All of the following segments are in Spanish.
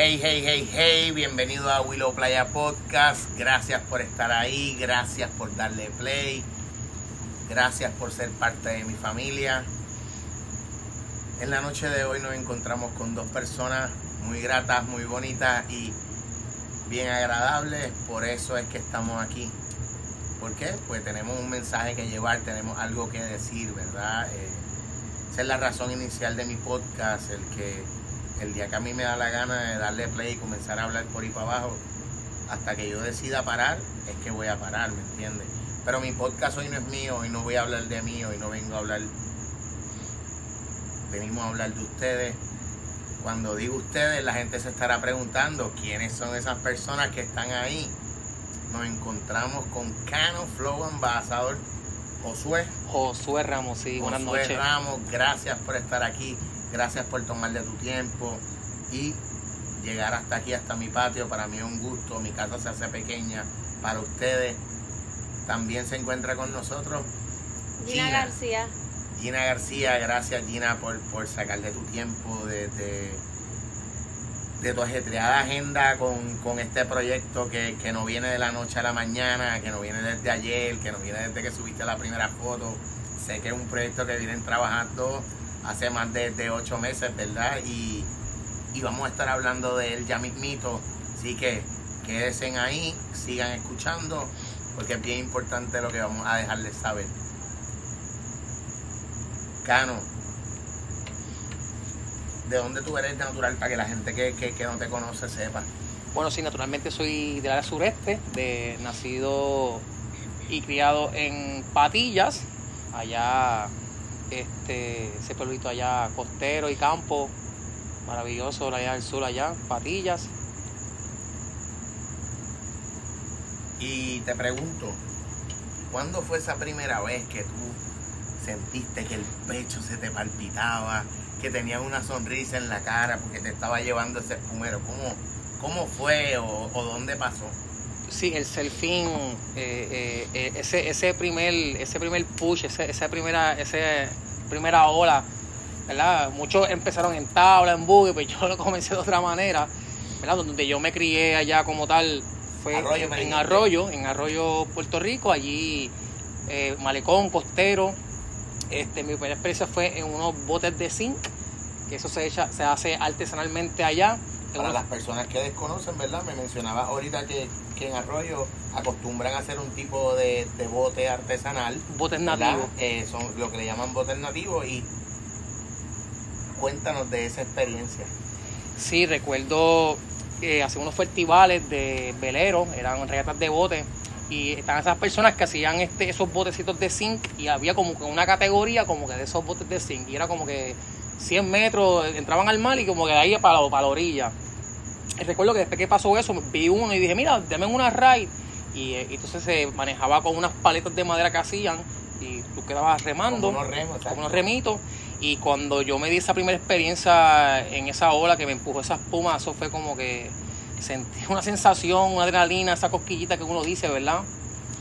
Hey, hey, hey, hey, bienvenido a Willow Playa Podcast. Gracias por estar ahí, gracias por darle play, gracias por ser parte de mi familia. En la noche de hoy nos encontramos con dos personas muy gratas, muy bonitas y bien agradables. Por eso es que estamos aquí. ¿Por qué? Pues tenemos un mensaje que llevar, tenemos algo que decir, ¿verdad? Eh, esa es la razón inicial de mi podcast, el que el día que a mí me da la gana de darle play y comenzar a hablar por ahí para abajo, hasta que yo decida parar, es que voy a parar, ¿me entiendes? Pero mi podcast hoy no es mío, hoy no voy a hablar de mí, hoy no vengo a hablar, venimos a hablar de ustedes. Cuando digo ustedes, la gente se estará preguntando quiénes son esas personas que están ahí. Nos encontramos con Cano Flow Ambassador, Josué. Josué Ramos, sí, buenas Josué noches. Ramos, gracias por estar aquí, gracias por tomarle tu tiempo y llegar hasta aquí, hasta mi patio. Para mí es un gusto, mi casa se hace pequeña para ustedes. También se encuentra con nosotros Gina García. Gina García, gracias Gina por, por sacarle tu tiempo de, de, de tu ajetreada agenda con, con este proyecto que, que no viene de la noche a la mañana, que no viene desde ayer, que no viene desde que subiste la primera foto. Sé que es un proyecto que vienen trabajando hace más de, de ocho meses, ¿verdad? Y, y vamos a estar hablando de él ya mismito. Así que quédense ahí, sigan escuchando, porque es bien importante lo que vamos a dejarles saber. Cano, ¿de dónde tú eres natural para que la gente que, que, que no te conoce sepa? Bueno, sí, naturalmente soy del área sureste, de nacido y criado en Patillas, allá, este, ese pueblito allá costero y campo, maravilloso allá del sur allá, Patillas. Y te pregunto, ¿cuándo fue esa primera vez que tú sentiste que el pecho se te palpitaba, que tenías una sonrisa en la cara porque te estaba llevando ese espumero? ¿Cómo, cómo fue o dónde pasó? Sí, el selfie, eh, eh, eh, ese, ese primer, ese primer push, ese, esa primera, ese primera ola, ¿verdad? Muchos empezaron en tabla, en buggy, pero yo lo comencé de otra manera, ¿verdad? Donde yo me crié allá como tal fue Arroyo, en. Arroyo, en Arroyo, Puerto Rico, allí eh, malecón, costero. Este, mi primera experiencia fue en unos botes de zinc, que eso se, echa, se hace artesanalmente allá. Para unos- las personas que desconocen, ¿verdad? Me mencionabas ahorita que, que en Arroyo acostumbran a hacer un tipo de, de bote artesanal. botes nativos. Eh, son lo que le llaman botes nativos y cuéntanos de esa experiencia. Sí, recuerdo que hacían unos festivales de veleros, eran regatas de botes, y estaban esas personas que hacían este, esos botecitos de zinc, y había como que una categoría como que de esos botes de zinc, y era como que 100 metros, entraban al mar y como que de ahí para, para la orilla. Recuerdo que después que pasó eso, vi uno y dije, mira, dame una ride, y, eh, y entonces se manejaba con unas paletas de madera que hacían, y tú quedabas remando Como unos remos, unos remitos. Y cuando yo me di esa primera experiencia en esa ola que me empujó esa espuma, eso fue como que sentí una sensación, una adrenalina, esa cosquillita que uno dice, ¿verdad?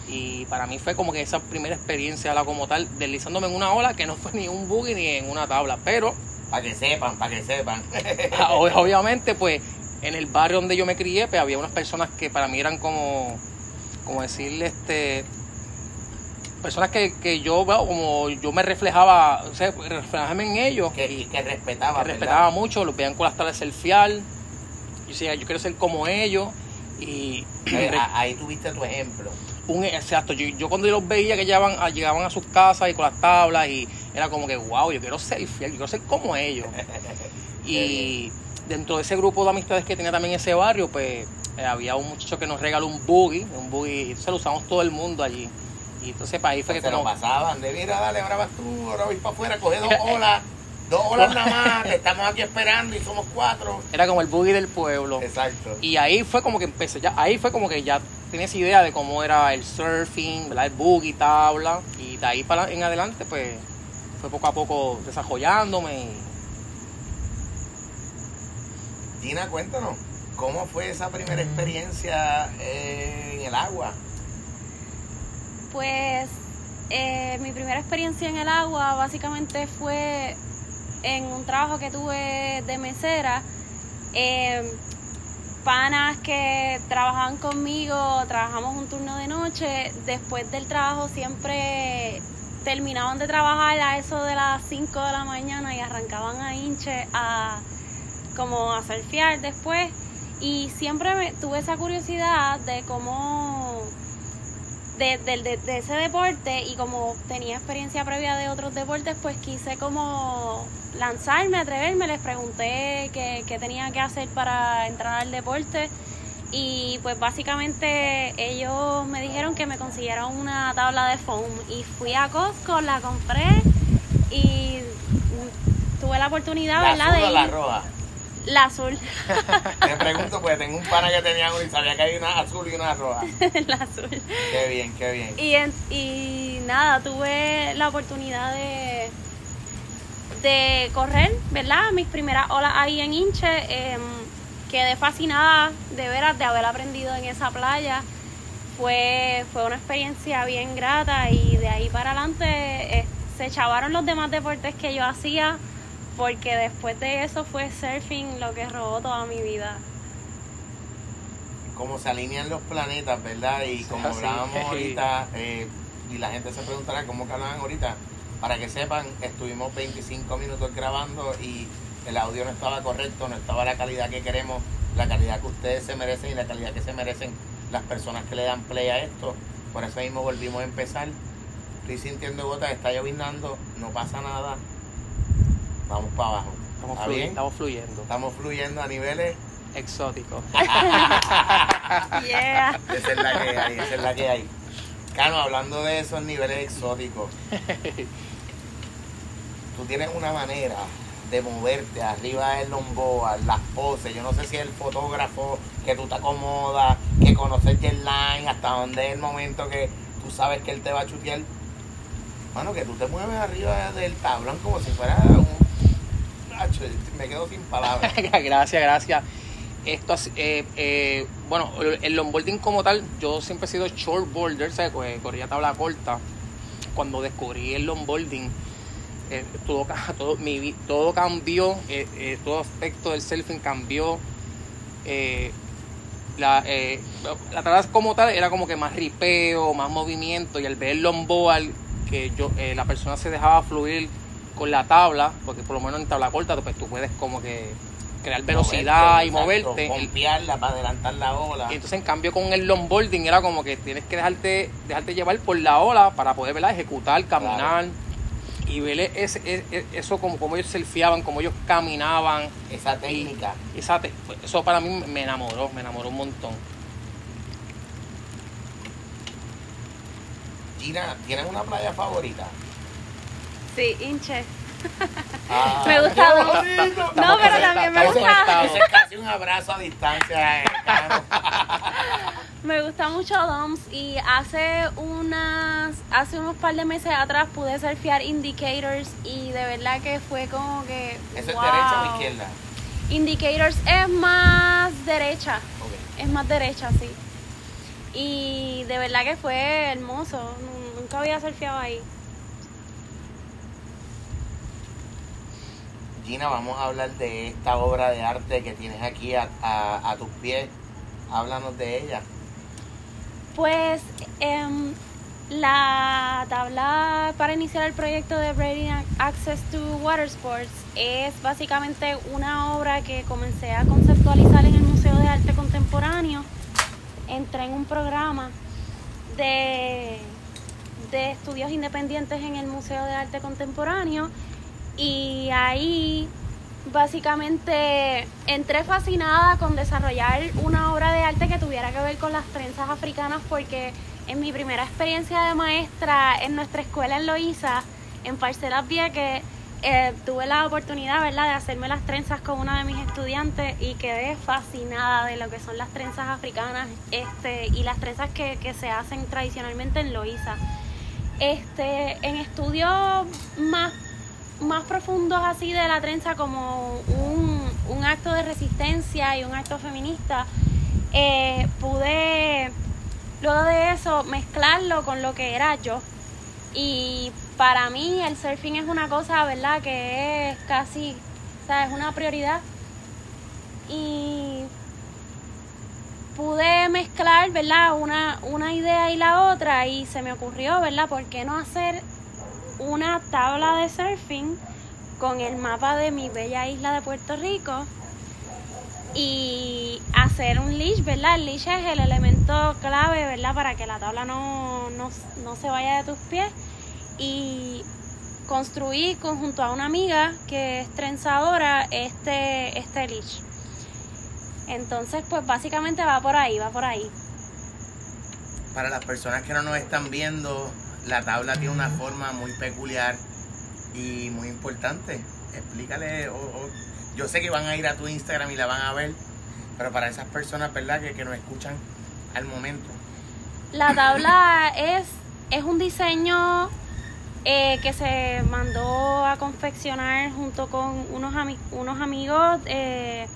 Y para mí fue como que esa primera experiencia la como tal, deslizándome en una ola que no fue ni un buggy ni en una tabla. Pero Para que sepan, para que sepan. ob- obviamente, pues en el barrio donde yo me crié, pues había unas personas que para mí eran como, como decirle, este, personas que, que yo veo como yo me reflejaba, o sea, reflejarme en ellos. que, y, que respetaba, que respetaba mucho, los veían con las tablas selfial. Yo decía, yo quiero ser como ellos. Y Ahí tuviste tu ejemplo. un exacto, yo, yo cuando yo los veía que llegaban a, llegaban a sus casas y con las tablas y era como que wow, yo quiero ser fiel, yo quiero ser como ellos. y dentro de ese grupo de amistades que tenía también ese barrio, pues eh, había un muchacho que nos regaló un buggy, un buggy, y entonces lo usamos todo el mundo allí. Y entonces para ahí fue que se lo pasaban de mira, dale, ahora vas tú, ahora voy para afuera, coge dos olas, dos olas nada más, te estamos aquí esperando y somos cuatro. era como el buggy del pueblo. Exacto. Y ahí fue como que empecé, ya, ahí fue como que ya tienes idea de cómo era el surfing, ¿verdad? el buggy, tabla, y de ahí para en adelante, pues fue poco a poco desarrollándome. y- Gina, cuéntanos, ¿cómo fue esa primera experiencia eh, en el agua? Pues eh, mi primera experiencia en el agua básicamente fue en un trabajo que tuve de mesera. Eh, panas que trabajaban conmigo, trabajamos un turno de noche, después del trabajo siempre terminaban de trabajar a eso de las 5 de la mañana y arrancaban a hinche a como a surfear después. Y siempre me, tuve esa curiosidad de cómo de, de, de, de, ese deporte y como tenía experiencia previa de otros deportes, pues quise como lanzarme, atreverme, les pregunté qué, qué tenía que hacer para entrar al deporte. Y pues básicamente ellos me dijeron que me consiguieron una tabla de foam. Y fui a Costco, la compré y tuve la oportunidad, ¿La ¿verdad? azul de la roja? La azul, Te pregunto, porque tengo un pana que tenía uno y sabía que hay una azul y una roja. la azul. Qué bien, qué bien. Y, en- y nada, tuve la oportunidad de, de correr, ¿verdad? Mis primeras olas ahí en Inche. em, quedé fascinada de veras de haber aprendido en esa playa. Fue, fue una experiencia bien grata y de ahí para adelante eh, se chavaron los demás deportes que yo hacía porque después de eso fue surfing lo que robó toda mi vida. Cómo se alinean los planetas, ¿verdad? Y como hablábamos ahorita, eh, y la gente se preguntará cómo que hablaban ahorita, para que sepan, estuvimos 25 minutos grabando y el audio no estaba correcto, no estaba la calidad que queremos, la calidad que ustedes se merecen y la calidad que se merecen las personas que le dan play a esto. Por eso mismo volvimos a empezar. Estoy sintiendo gotas, está llovinando, no pasa nada. Vamos para abajo. Estamos, ¿Está fluy- bien? estamos fluyendo. Estamos fluyendo a niveles Exótico. Yeah. Esa es la que hay, esa es la que hay. Cano, hablando de esos niveles exóticos, tú tienes una manera de moverte arriba del longboard, las poses. Yo no sé si es el fotógrafo que tú te acomodas, que conoces el line, hasta dónde es el momento que tú sabes que él te va a chutear. Mano, que tú te mueves arriba del tablón como si fuera un. Me quedo sin palabras. gracias, gracias. Esto, eh, eh, bueno, el longboarding como tal, yo siempre he sido shortboarder, ¿sabes? Pues, corría tabla corta. Cuando descubrí el longboarding, eh, todo, todo, mi, todo cambió, eh, eh, todo aspecto del surfing cambió. La, la tabla como tal era como que más ripeo, más movimiento, y al ver el longboard, que yo, la persona se dejaba fluir con la tabla, porque por lo menos en tabla corta, pues tú puedes como que crear velocidad y Exacto, moverte. Pompearla para adelantar la ola. y entonces en cambio con el longboarding era como que tienes que dejarte, dejarte llevar por la ola para poder ¿verdad? ejecutar, caminar y ver ese, ese- eso como, como ellos surfeaban, como ellos caminaban. Esa técnica. Esa te- eso para mí me enamoró, me enamoró un montón. Gina, ¿tienes una playa favorita? Sí, hinche. Ah, Me gusta mucho. No, pero también me gusta. Ese es casi un abrazo a distancia. eh. Me gusta mucho DOMS y hace unas hace unos par de meses atrás pude surfear Indicators y de verdad que fue como que ¿Eso es derecha o izquierda? Indicators es más derecha, es más derecha, sí. Y de verdad que fue hermoso, nu- nunca había surfeado ahí. Gina, vamos a hablar de esta obra de arte que tienes aquí a, tus pies. Háblanos de ella. Pues em, la tabla para iniciar el proyecto de Braiding Access to Water Sports es básicamente una obra que comencé a conceptualizar en el Museo de Arte Contemporáneo. Entré en un programa de, de estudios independientes en el Museo de Arte Contemporáneo y ahí básicamente entré fascinada con desarrollar una obra de arte que tuviera que ver con las trenzas africanas porque en mi primera experiencia de maestra en nuestra escuela en Loíza, en Parcelas Vieques, eh, tuve la oportunidad ¿verdad? de hacerme las trenzas con una de mis estudiantes y quedé fascinada de lo que son las trenzas africanas este, y las trenzas que, que se hacen tradicionalmente en Loíza. Este, en estudios más más profundos así de la trenza como un, un acto de resistencia y un acto feminista, eh, pude luego de eso mezclarlo con lo que era yo. Y para mí el surfing es una cosa, ¿verdad? Que es casi, o sea, es una prioridad. Y pude mezclar, ¿verdad? Una, una idea y la otra y se me ocurrió, ¿verdad? ¿Por qué no hacer una tabla de surfing con el mapa de mi bella isla de Puerto Rico? y hacer un leash, ¿verdad? El leash es el elemento clave, ¿verdad? Para que la tabla no, no, no se vaya de tus pies. Y construí junto a una amiga que es trenzadora este, este leash. Entonces, pues básicamente va por ahí, va por ahí. Para las personas que no nos están viendo, la tabla tiene una forma muy peculiar y muy importante. Explícale, yo sé que van a ir a tu Instagram y la van a ver, pero para esas personas, ¿verdad? Que, que nos escuchan al momento. La tabla es, es un diseño eh, que se mandó a confeccionar junto con unos, unos amigos eh,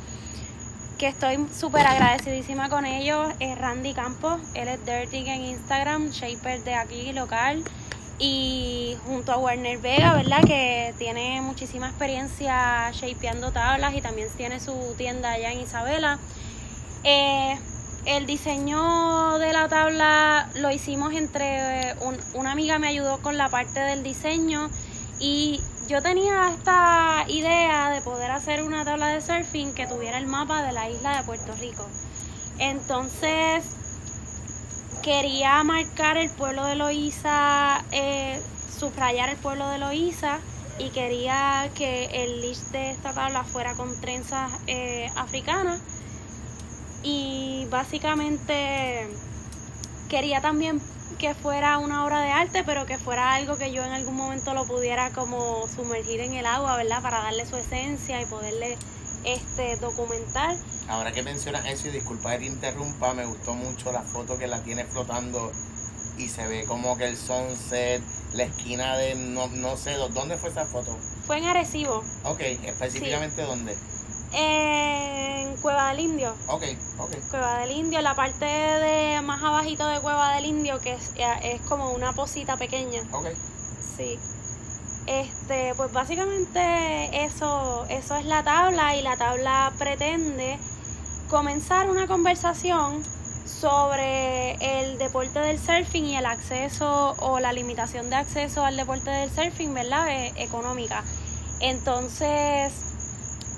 que estoy súper agradecidísima con ellos. Es Randy Campos, él es Dirty en Instagram, shaper de aquí local. Y junto a Werner Vega, ¿verdad? Que tiene muchísima experiencia shapeando tablas y también tiene su tienda allá en Isabela. Eh, el diseño de la tabla lo hicimos entre una amiga me ayudó con la parte del diseño y yo tenía esta idea de poder hacer una tabla de surfing que tuviera el mapa de la isla de Puerto Rico. Entonces quería marcar el pueblo de Loíza, eh, subrayar el pueblo de Loíza y quería que el list de esta tabla fuera con trenzas eh, africanas y básicamente quería también que fuera una obra de arte, pero que fuera algo que yo en algún momento lo pudiera como sumergir en el agua, ¿verdad? Para darle su esencia y poderle este documentar. Ahora que mencionas eso y disculpa que te interrumpa, me gustó mucho la foto que la tiene flotando y se ve como que el sunset, la esquina de no, no sé, ¿dónde fue esa foto? Fue en Arecibo. Ok, específicamente dónde? En Cueva del Indio. Ok, ok. Cueva del Indio, la parte de más abajito de Cueva del Indio, que es, es como una posita pequeña. Ok. Sí. Este, pues básicamente eso, eso es la tabla y la tabla pretende comenzar una conversación sobre el deporte del surfing y el acceso o la limitación de acceso al deporte del surfing, ¿verdad? E, económica. Entonces,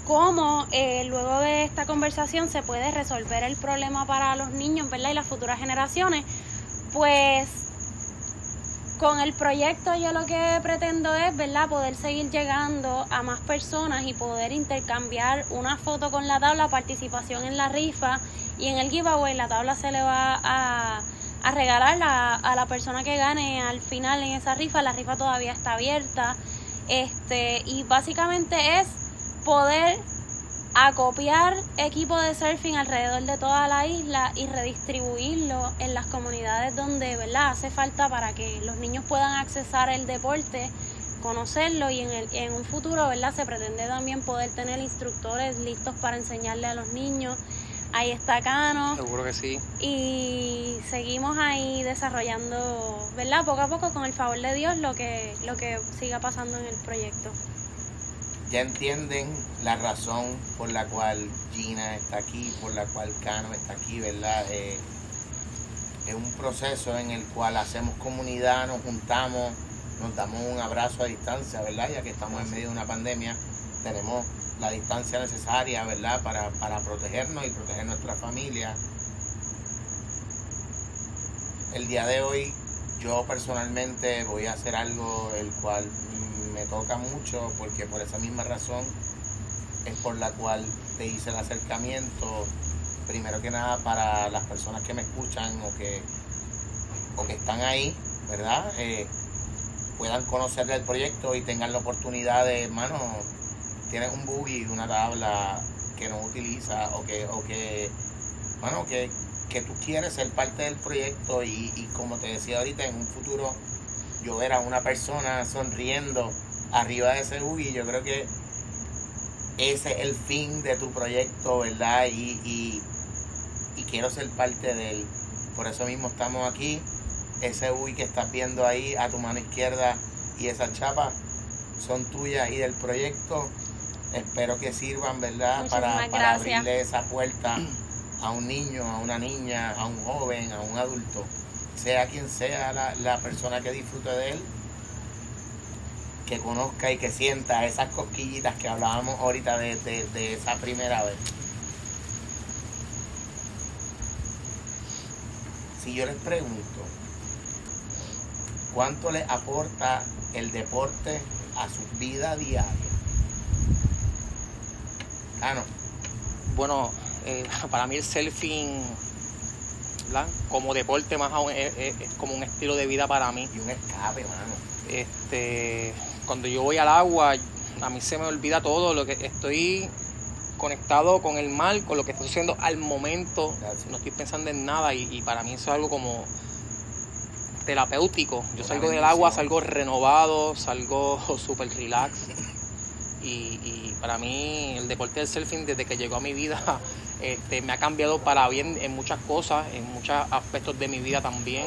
cómo eh, luego de esta conversación se puede resolver el problema para los niños, ¿verdad? Y las futuras generaciones, pues con el proyecto yo lo que pretendo es, ¿verdad? Poder seguir llegando a más personas y poder intercambiar una foto con la tabla, participación en la rifa y en el giveaway la tabla se le va a, a regalar a, a la persona que gane al final en esa rifa. La rifa todavía está abierta. Este, y básicamente es poder acopiar equipo de surfing alrededor de toda la isla y redistribuirlo en las comunidades donde ¿verdad? hace falta para que los niños puedan accesar el deporte, conocerlo y en, el, en un futuro ¿verdad? se pretende también poder tener instructores listos para enseñarle a los niños. Ahí está Cano. Seguro que sí. Y seguimos ahí desarrollando, ¿verdad? Poco a poco, con el favor de Dios, lo que, lo que siga pasando en el proyecto ya entienden la razón por la cual Gina está aquí, por la cual Cano está aquí, ¿verdad? Eh, es un proceso en el cual hacemos comunidad, nos juntamos, nos damos un abrazo a distancia, ¿verdad? Ya que estamos en medio de una pandemia, tenemos la distancia necesaria, ¿verdad? Para, para protegernos y proteger nuestra familia. El día de hoy yo personalmente voy a hacer algo el cual me toca mucho porque por esa misma razón es por la cual te hice el acercamiento, primero que nada para las personas que me escuchan o que, o que están ahí, ¿verdad? Eh, puedan conocer el proyecto y tengan la oportunidad de, hermano, tienes un buggy, una tabla que no utiliza o que, o que, bueno, que, que tú quieres ser parte del proyecto y, y como te decía ahorita, en un futuro yo ver a una persona sonriendo arriba de ese buggy, yo creo que ese es el fin de tu proyecto, ¿verdad? Y, y, quiero ser parte de él. Por eso mismo estamos aquí. Ese buggy que estás viendo ahí a tu mano izquierda y esa chapa son tuyas y del proyecto. Espero que sirvan, ¿verdad? Para, para abrirle esa puerta a un niño, a una niña, a un joven, a un adulto, sea quien sea la, la persona que disfrute de él, que conozca y que sienta esas cosquillitas que hablábamos ahorita de, de- de esa primera vez. Si yo les pregunto, ¿cuánto le aporta el deporte a su vida diaria? Ah, no. Bueno, eh, para mí el surfing, ¿verdad? como deporte más aún, es, es- es como un estilo de vida para mí. Y un escape, mano. Este, cuando yo voy al agua, a mí se me olvida todo lo que estoy conectado con el mar, con lo que estoy haciendo al momento. Gracias. No estoy pensando en nada y, y para mí eso es algo como terapéutico. Yo salgo del agua, salgo renovado, salgo super relax. Y, y para mí el deporte del surfing desde que llegó a mi vida este, me ha cambiado para bien en muchas cosas, en muchos aspectos de mi vida también,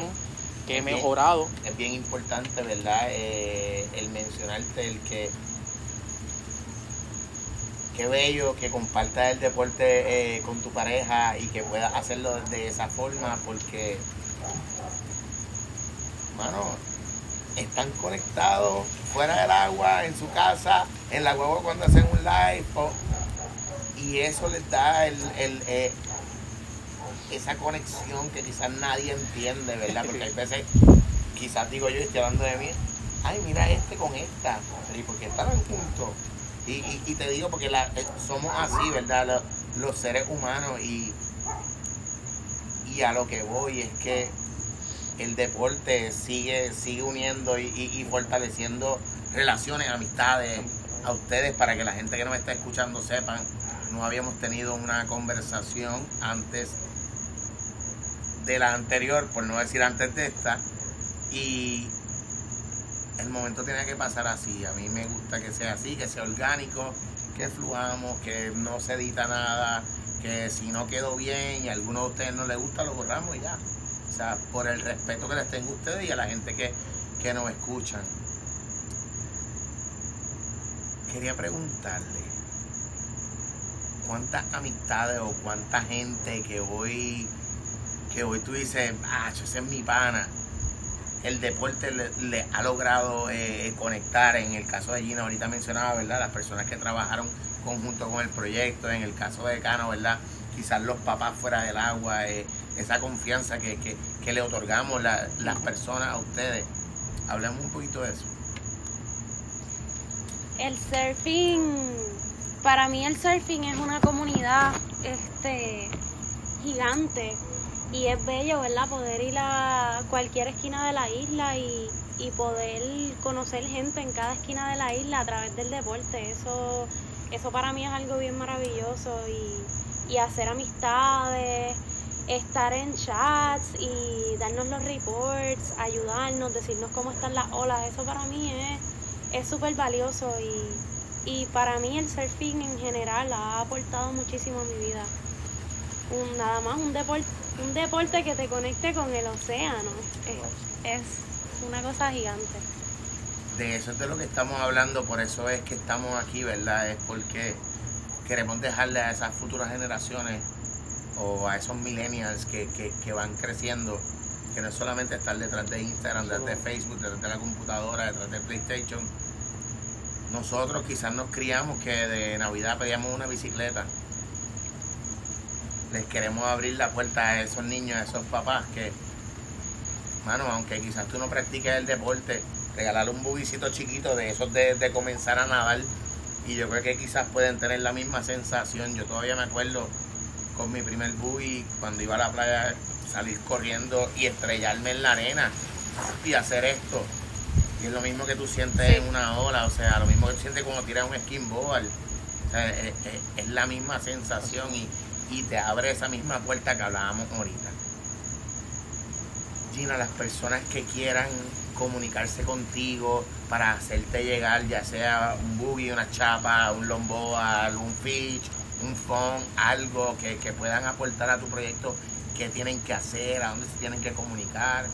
que he Bien. mejorado. es bien importante, ¿verdad? Eh, el mencionarte el que qué bello que compartas el deporte eh, con tu pareja y que puedas hacerlo de esa forma porque, mano, están conectados fuera del agua, en su casa, en la huevo cuando hacen un live y eso les da el, el, eh, esa conexión que quizás nadie entiende, ¿verdad? Porque hay veces quizás digo yo, estoy hablando de mí, ay, mira este con esta, ¿y por qué estaban juntos? Y, y, te digo porque eh, somos así, ¿verdad? Los, los seres humanos y, y a lo que voy es que el deporte sigue, sigue uniendo y, fortaleciendo relaciones, amistades a ustedes para que la gente que nos está escuchando sepan, no habíamos tenido una conversación antes de la anterior, por no decir antes de esta, y el momento tiene que pasar así. A mí me gusta que sea así, que sea orgánico, que fluamos, que no se edita nada, que si no quedó bien y a alguno de ustedes no le gusta, lo borramos y ya. Sea, por el respeto que les tengo a ustedes y a la gente que, que nos escuchan. Quería preguntarle, ¿cuántas amistades o cuánta gente que hoy, que hoy tú dices, ah, ese es mi pana? el deporte le, le ha logrado eh, conectar. En el caso de Gina, ahorita mencionaba, ¿verdad? Las personas que trabajaron conjunto con el proyecto. En el caso de Cano, ¿verdad? Quizás los papás fuera del agua, eh, esa confianza que, que- que le otorgamos la- las personas a ustedes. Hablemos un poquito de eso. El surfing, para mí el surfing es una comunidad este gigante y es bello, ¿verdad? Poder ir a cualquier esquina de la isla y, y poder conocer gente en cada esquina de la isla a través del deporte. Eso, eso para mí es algo bien maravilloso y, y hacer amistades, estar en chats y darnos los reports, ayudarnos, decirnos cómo están las olas. Eso para mí es súper valioso y, y para mí el surfing en general ha aportado muchísimo a mi vida. Un, nada más un deporte, un deporte que te conecte con el océano. Es, es una cosa gigante. De eso es de lo que estamos hablando, por eso es que estamos aquí, ¿verdad? Es porque queremos dejarle a esas futuras generaciones o a esos millennials que, que, que van creciendo, que no es solamente estar detrás de Instagram, detrás de Facebook, detrás de la computadora, detrás de PlayStation. Nosotros quizás nos criamos que de Navidad pedíamos una bicicleta. Les queremos abrir la puerta a esos niños, a esos papás que, mano, aunque quizás tú no practiques el deporte, regalarle un buguicito chiquito de esos de, de comenzar a nadar. Y yo creo que quizás pueden tener la misma sensación. Yo todavía me acuerdo con mi primer buggy cuando iba a la playa, salir corriendo y estrellarme en la arena y hacer esto. Y es lo mismo que tú sientes Sí. en una ola, o sea, lo mismo que tú sientes cuando tiras un skimboard. O sea, es, es- es la misma sensación y, y te abre esa misma puerta que hablábamos ahorita. Gina, las personas que quieran comunicarse contigo para hacerte llegar, ya sea un buggy, una chapa, un longboard, un fish, un phone, algo que, que puedan aportar a tu proyecto, qué tienen que hacer, a dónde se tienen que comunicar.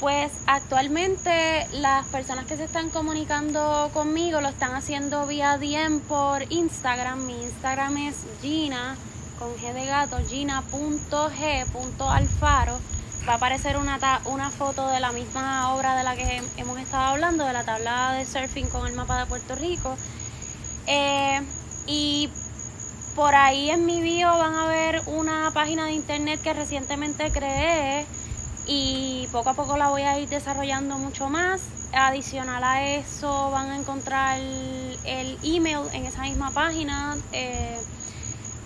Pues actualmente las personas que se están comunicando conmigo lo están haciendo vía DM por Instagram. Mi Instagram es Gina con G de gato, gina.g.alfaro, va a aparecer una, ta- una foto de la misma obra de la que hemos estado hablando, de la tabla de surfing con el mapa de Puerto Rico. Eh, y por ahí en mi bio van a ver una página de internet que recientemente creé y poco a poco la voy a ir desarrollando mucho más. Adicional a eso van a encontrar el email en esa misma página. Eh,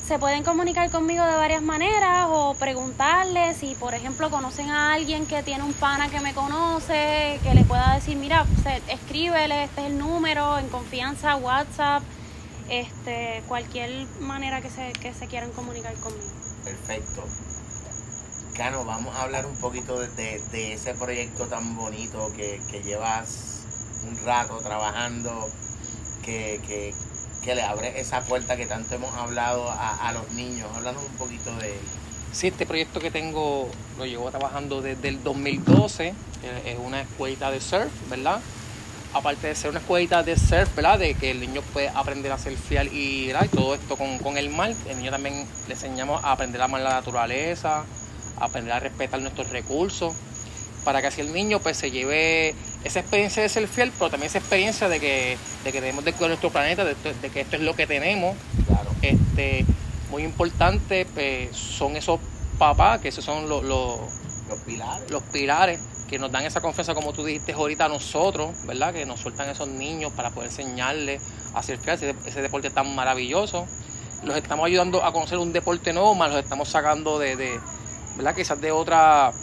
se pueden comunicar conmigo de varias maneras o preguntarles si, por ejemplo, conocen a alguien que tiene un pana que me conoce, que le pueda decir, mira, escríbele, este es el número, en confianza, WhatsApp, este, cualquier manera que se, que se quieran comunicar conmigo. Perfecto. Cano, vamos a hablar un poquito de, de- de ese proyecto tan bonito que, que llevas un rato trabajando, que, que- que le abre esa puerta que tanto hemos hablado a, a los niños. Háblanos un poquito de él. Sí, este proyecto que tengo lo llevo trabajando desde el 2012. eh, Es una escuelita de surf, ¿verdad? Aparte de ser una escuelita de surf, ¿verdad? De que el niño puede aprender a surfear y, ¿verdad? y todo esto con, con el mar. El niño también le enseñamos a aprender a amar la naturaleza, a aprender a respetar nuestros recursos, para que así el niño pues se lleve esa experiencia de ser fiel, pero también esa experiencia de que, de que debemos de cuidar nuestro planeta, de, de que esto es lo que tenemos Claro. este muy importante pues, son esos papás que esos son los, los, Los pilares. los pilares que nos dan esa confianza como tú dijiste ahorita a nosotros verdad que nos sueltan esos niños para poder enseñarles a ese, ese deporte tan maravilloso. Los estamos ayudando a conocer un deporte nuevo más los estamos sacando de, de verdad quizás de otras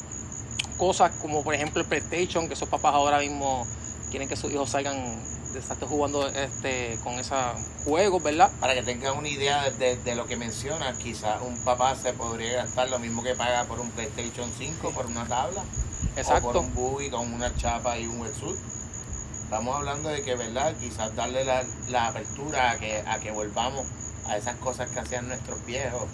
cosas como por ejemplo el PlayStation que esos papás ahora mismo quieren que sus hijos salgan de estar jugando este con esos juegos verdad Para que tengan una idea de, lo que mencionas, quizás un papá se podría gastar lo mismo que paga por un PlayStation 5, por una tabla. o por un buggy con una chapa y un wetsuit. Estamos hablando de que, ¿verdad? Quizás darle la, la apertura a que, a que volvamos a esas cosas que hacían nuestros viejos.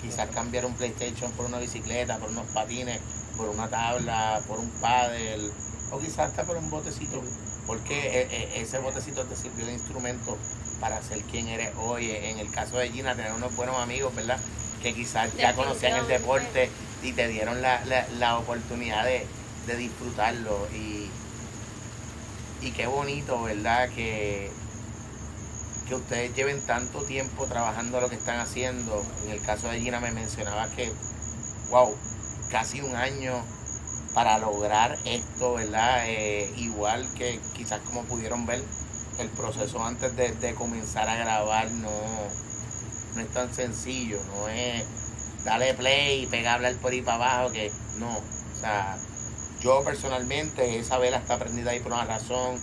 Quizás cambiar un PlayStation por una bicicleta, por unos patines, por una tabla, por un paddle, o quizás hasta por un botecito. Porque e- e- ese botecito te sirvió de instrumento para ser quien eres hoy. En el caso de Gina, tener unos buenos amigos, ¿verdad? Que quizás ya conocían el deporte y te dieron la, la- la oportunidad de, de disfrutarlo. Y, y qué bonito, ¿verdad? Que, que ustedes lleven tanto tiempo trabajando lo que están haciendo. En el caso de Gina me mencionaba que, wow, casi un año para lograr esto, ¿verdad? Eh, igual que quizás como pudieron ver, el proceso antes de, de comenzar a grabar no, no es tan sencillo, no es darle play y pegar hablar por ahí para abajo, que no. O sea, yo personalmente esa vela está prendida ahí por una razón.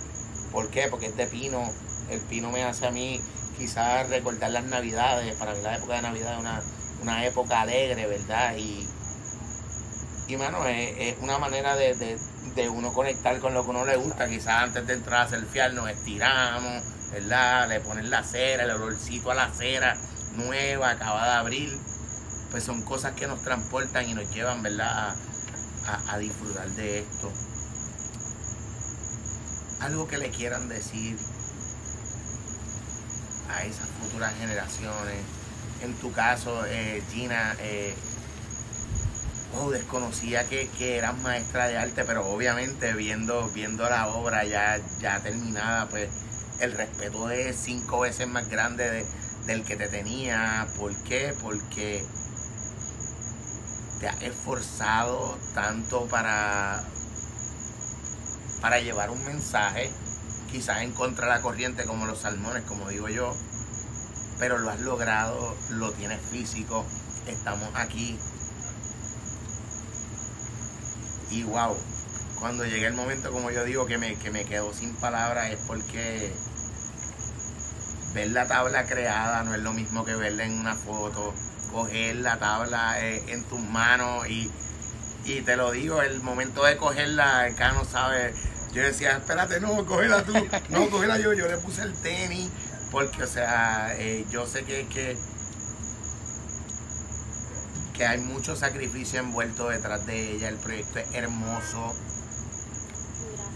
¿Por qué? Porque es de pino. El pino me hace a mí quizás recordar las navidades. Para mí la época de Navidad es una, una época alegre, ¿verdad? Y, y mano, es, una manera de, de- de uno conectar con lo que uno le gusta. Quizás antes de entrar a surfear nos estiramos, ¿verdad? Le ponen la cera, el olorcito a la cera nueva, acabada de abrir. Pues son cosas que nos transportan y nos llevan, ¿verdad? A, a- a disfrutar de esto. Algo que le quieran decir a esas futuras generaciones. En tu caso, eh, Gina, eh, oh, desconocía que, que eras maestra de arte, pero obviamente viendo, viendo la obra ya, ya terminada, pues el respeto es cinco veces más grande de- del que te tenía. ¿Por qué? Porque te has esforzado tanto para, para llevar un mensaje, quizás en contra de la corriente como los salmones, como digo yo, pero lo has logrado, lo tienes físico, estamos aquí. Y wow, cuando llegue el momento, como yo digo, que me, que me quedo sin palabras, es porque ver la tabla creada no es lo mismo que verla en una foto, coger la tabla eh, en tus manos y, y te lo digo, el momento de cogerla, acá no sabe, yo decía, espérate, no, cógela tú, no, cógela yo, yo le puse el tenis, porque, o sea, eh, yo sé que, que, que hay mucho sacrificio envuelto detrás de ella, el proyecto es hermoso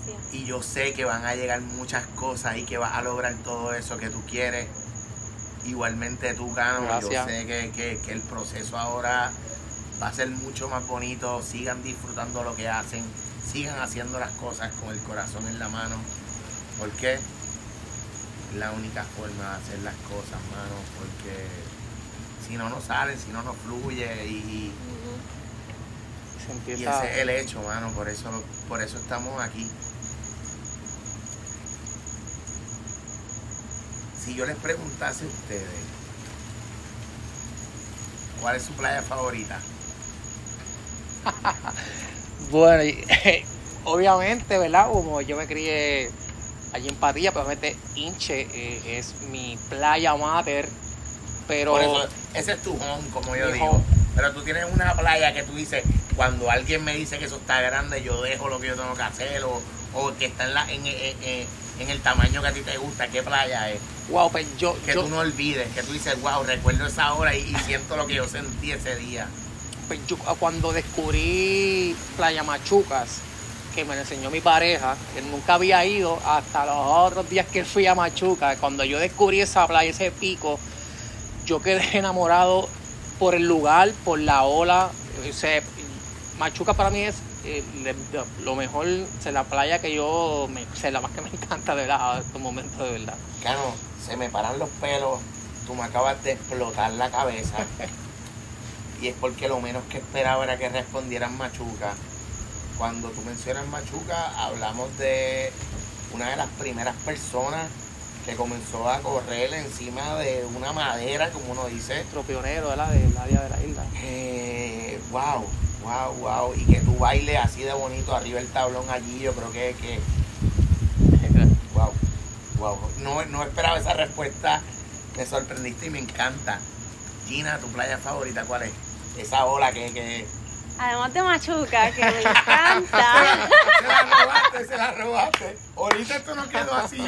Gracias. y yo sé que van a llegar muchas cosas y que vas a lograr todo eso que tú quieres. Igualmente tú, Cano, yo sé que, que- que el proceso ahora va a ser mucho más bonito. Sigan disfrutando lo que hacen, sigan haciendo las cosas con el corazón en la mano. Porque es la única forma de hacer las cosas, mano. Porque si no, no salen, si no, no fluye. Y. Se y ese es el hecho, mano. Por eso, por eso estamos aquí. Si yo les preguntase a ustedes, ¿cuál es su playa favorita? Bueno, y, obviamente, ¿verdad? Como yo me crié allí en Patilla, pues obviamente Inche eh, es mi playa mater, pero Por eso, ese es tu home, como yo digo. home. Pero tú tienes una playa que tú dices, cuando alguien me dice que eso está grande, yo dejo lo que yo tengo que hacer, o, o que está en, la, en, en- en- en el tamaño que a ti te gusta, ¿qué playa es? wow, pues yo, Que yo, tú no olvides, que tú dices, wow, recuerdo esa hora y, y siento lo que yo sentí ese día. pues yo cuando descubrí Playa Machucas, que me enseñó mi pareja, que nunca había ido hasta los otros días que fui a Machuca, cuando yo descubrí esa playa, ese pico, yo quedé enamorado por el lugar, por la ola. O sea, Machuca para mí es eh, lo mejor, o la playa que yo, me, o sea, la más que me encanta de verdad, estos momentos de verdad. Cano, se me paran los pelos, tú me acabas de explotar la cabeza. y es porque lo menos que esperaba era que respondieran Machuca. Cuando tú mencionas Machuca, hablamos de una de las primeras personas que comenzó a correr encima de una madera, como uno dice. Nuestro pionero ¿verdad? del área de la isla. Eh, wow, wow, wow. Y que tú bailes así de bonito arriba del tablón allí, yo creo que, que wow, wow. No, no esperaba esa respuesta, me sorprendiste y me encanta. Gina, ¿tu playa favorita cuál es? Esa ola que... que... Además de Machuca, que me encanta. Se la robaste, se la robaste. Ahorita esto no quedó así.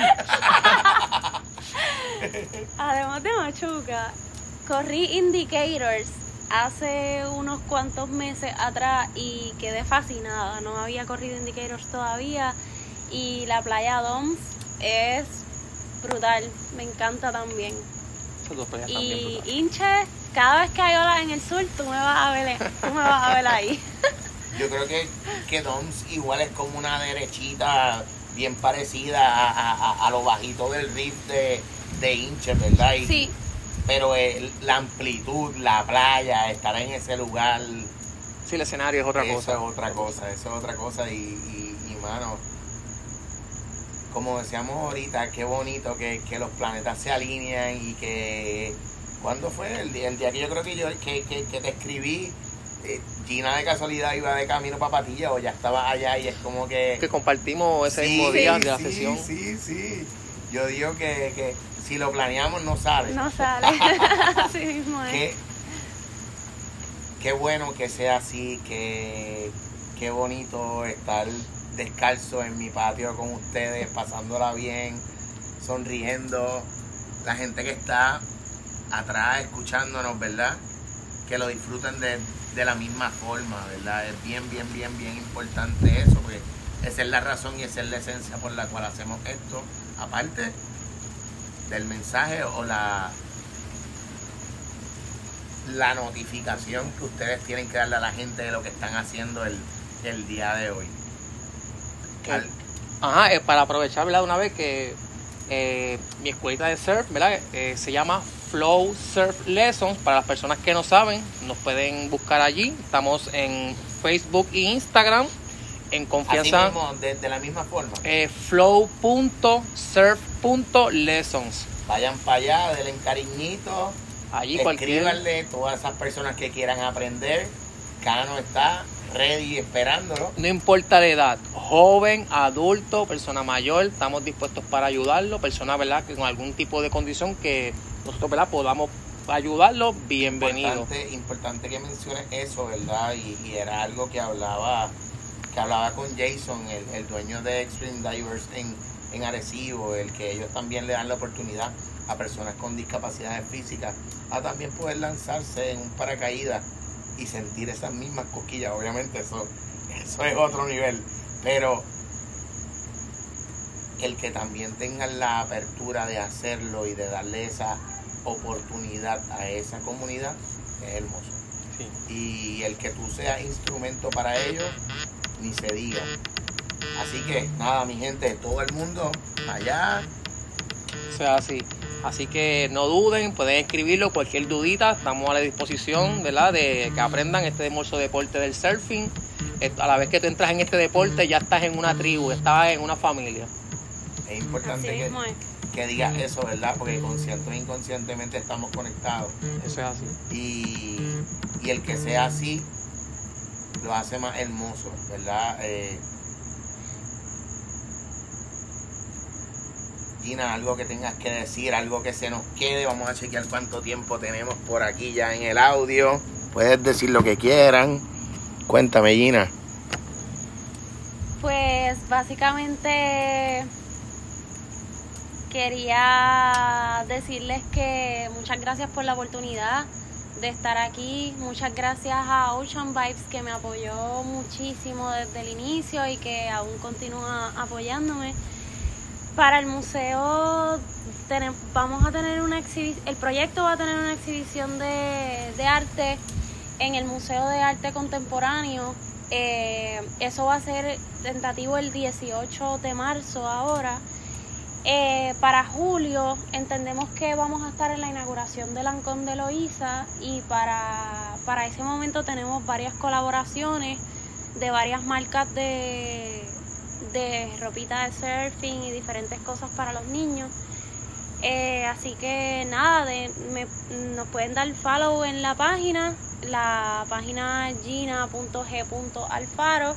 Además de Machuca, corrí Indicators hace unos cuantos meses atrás y quedé fascinada. No había corrido Indicators todavía y la playa Doms es brutal. Me encanta también. Dos Y. Inche, cada vez que hay olas en el sur, tú me vas a ver, tú me vas a ver ahí. Yo creo que, que Doms igual es como una derechita bien parecida a, a- a- a lo bajito del riff de, de Inche, ¿verdad? Y- Sí, Pero el- la amplitud, la playa, estar en ese lugar, Sí, el escenario es otra eso cosa. es otra cosa, eso es otra cosa. Y, y, y, mano, como decíamos ahorita, qué bonito que, que los planetas se alinean y que... ¿Cuándo fue? El día, el día que yo creo que yo que, que, que te escribí, eh, Gina de casualidad iba de camino para Patilla o ya estaba allá y es como que... Que compartimos ese Sí, mismo día de la sí, sesión. Sí, sí. Yo digo que, que si lo planeamos no sale. no sale. Así mismo es. Qué, qué bueno que sea así, que qué bonito estar descalzo en mi patio con ustedes, pasándola bien, sonriendo. La gente que está atrás escuchándonos, ¿verdad? Que lo disfruten de, de la misma forma, ¿verdad? Es bien, bien, bien, bien importante eso, porque esa es la razón y esa es la esencia por la cual hacemos esto, aparte del mensaje o la la notificación que ustedes tienen que darle a la gente de lo que están haciendo el, el día de hoy. Que- Al- Ajá, eh, para aprovechar, ¿verdad? Una vez que eh, mi escuelita de surf, ¿verdad? Eh, se llama Flow Surf Lessons. Para las personas que no saben, nos pueden buscar allí. Estamos en Facebook e Instagram. En así confianza, mismo, de, de la misma forma. eh, flow.surf.lessons. Vayan para allá, denle cariñito, Allí cualquier. escríbanle todas esas personas que quieran aprender. Cano está ready esperándolo. No importa la edad, joven, adulto, persona mayor, estamos dispuestos para ayudarlo, persona verdad que con algún tipo de condición que nosotros verdad podamos ayudarlo, bienvenido. Importante, importante que menciones eso, ¿verdad? Y, y era algo que hablaba, que hablaba con Jason, el, el dueño de Extreme Divers en, en Arecibo, el que ellos también le dan la oportunidad a personas con discapacidades físicas a también poder lanzarse en un paracaídas y sentir esas mismas cosquillas. Obviamente eso, eso es otro nivel, pero el que también tengan la apertura de hacerlo y de darle esa oportunidad a esa comunidad es hermoso. Sí. Y el que tú seas instrumento para ellos, ni se diga. Así que nada, mi gente, todo el mundo allá. O sea, así. Así que no duden, pueden escribirlo, cualquier dudita, estamos a la disposición, ¿verdad? De que aprendan este hermoso deporte del surfing. A la vez que tú entras en este deporte, ya estás en una tribu, estás en una familia. Es importante que, que digas eso, ¿verdad? Porque consciente o inconscientemente estamos conectados. Eso es así. Y, y el que sea así lo hace más hermoso, ¿verdad? Eh, Gina, algo que tengas que decir, algo que se nos quede. Vamos a chequear cuánto tiempo tenemos por aquí ya en el audio. Puedes decir lo que quieran. Cuéntame, Gina. Pues básicamente quería decirles que muchas gracias por la oportunidad de estar aquí. Muchas gracias a Ocean Vibes que me apoyó muchísimo desde el inicio y que aún continúa apoyándome. Para el museo vamos a tener una exhibición, el proyecto va a tener una exhibición de, de arte en el Museo de Arte Contemporáneo. Eh, eso va a ser tentativo el 18 de marzo ahora. Eh, para julio entendemos que vamos a estar en la inauguración del Ancón de Loíza y para, para ese momento tenemos varias colaboraciones de varias marcas de, de ropita de surfing y diferentes cosas para los niños. Eh, así que nada, de, me- nos pueden dar follow en la página, la página gina.g.alfaro.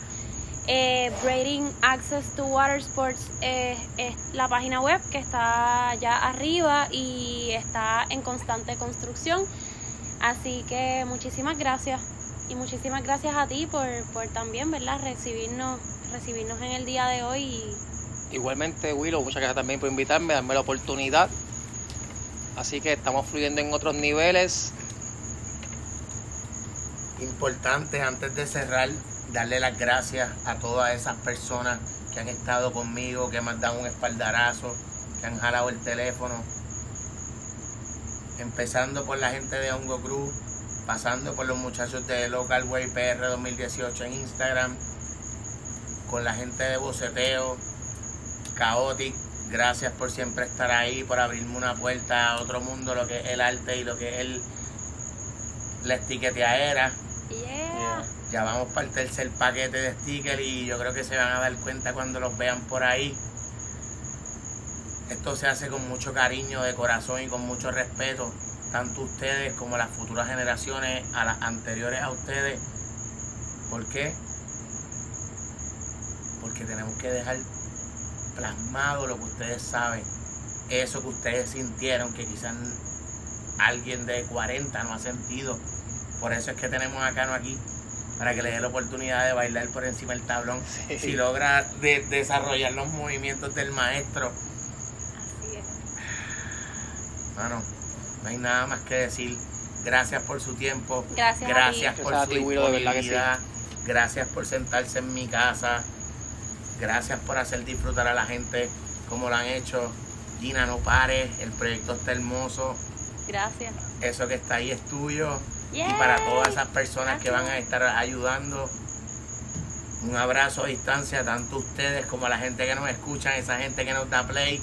Eh, Braiding Access to Water Sports eh, es la página web que está ya arriba y está en constante construcción. Así que muchísimas gracias y muchísimas gracias a ti por, por también, ¿verdad? Recibirnos, recibirnos en el día de hoy y Igualmente, Willow, muchas gracias también por invitarme, darme la oportunidad. Así que estamos fluyendo en otros niveles. Importante antes de cerrar, darle las gracias a todas esas personas que han estado conmigo, que me han dado un espaldarazo, que han jalado el teléfono. Empezando por la gente de Hongo Cruz, pasando por los muchachos de Local Way PR 2018 en Instagram, con la gente de Boceteo, Chaotic, gracias por siempre estar ahí, por abrirme una puerta a otro mundo, lo que es el arte y lo que es el, la etiqueteadera. yeah. Ya vamos para el tercer paquete de stickers y yo creo que se van a dar cuenta cuando los vean por ahí. Esto se hace con mucho cariño de corazón y con mucho respeto, tanto ustedes como las futuras generaciones, a las anteriores a ustedes. ¿Por qué? Porque tenemos que dejar plasmado lo que ustedes saben, eso que ustedes sintieron, que quizás alguien de 40 no ha sentido. Por eso es que tenemos a Cano aquí, para que le dé la oportunidad de bailar por encima del tablón. Sí. Si logra de- desarrollar los movimientos del maestro, Así es. mano, no hay nada más que decir. Gracias por su tiempo. Gracias a Gracias ti. por Gracias a su ti, Willow, de verdad que sí. disponibilidad. Gracias por sentarse en mi casa. Gracias por hacer disfrutar a la gente como lo han hecho. Gina, no pares. El proyecto está hermoso. Gracias. Eso que está ahí es tuyo. Y para todas esas personas que van a estar ayudando, un abrazo a distancia, tanto ustedes como a la gente que nos escucha, esa gente que nos da play.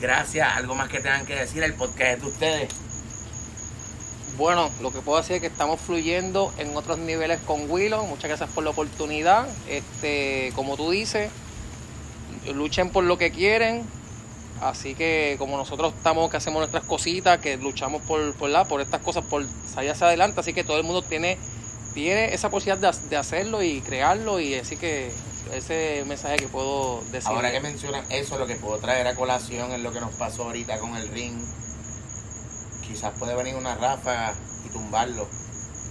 Gracias. Algo más que tengan que decir. El podcast es de ustedes. Bueno, lo que puedo decir es que estamos fluyendo en otros niveles con Willow. Muchas gracias por la oportunidad. Este, como tú dices, luchen por lo que quieren. Así que como nosotros estamos que hacemos nuestras cositas, que luchamos por, por, la, por estas cosas, por salir hacia adelante, así que todo el mundo tiene, tiene esa posibilidad de, de hacerlo y crearlo y así que ese mensaje que puedo decir. Ahora que mencionan eso, lo que puedo traer a colación es lo que nos pasó ahorita con el ring. Quizás puede venir una ráfaga y tumbarlo.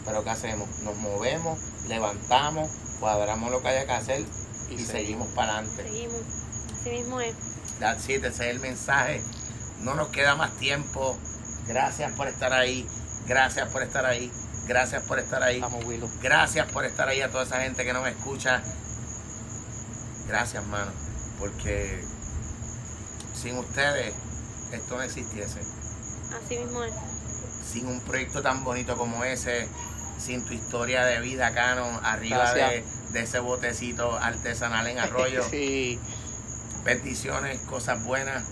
Pero ¿qué hacemos? Nos movemos, levantamos, cuadramos lo que haya que hacer y, Y seguimos para adelante. Seguimos. Así mismo es. That's it, ese es el mensaje. No nos queda más tiempo. Gracias por estar ahí. Gracias por estar ahí. Gracias por estar ahí. Vamos, Willow. Gracias por estar ahí a toda esa gente que nos escucha. Gracias, mano. Porque sin ustedes esto no existiese. Así mismo es. Sin un proyecto tan bonito como ese, sin tu historia de vida, Cano, arriba de ese botecito artesanal en Arroyo. sí. Bendiciones, cosas buenas.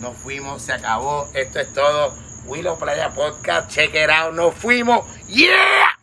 Nos fuimos, se acabó. Esto es todo. Willow Playa Podcast, check it out. Nos fuimos. ¡Yeah!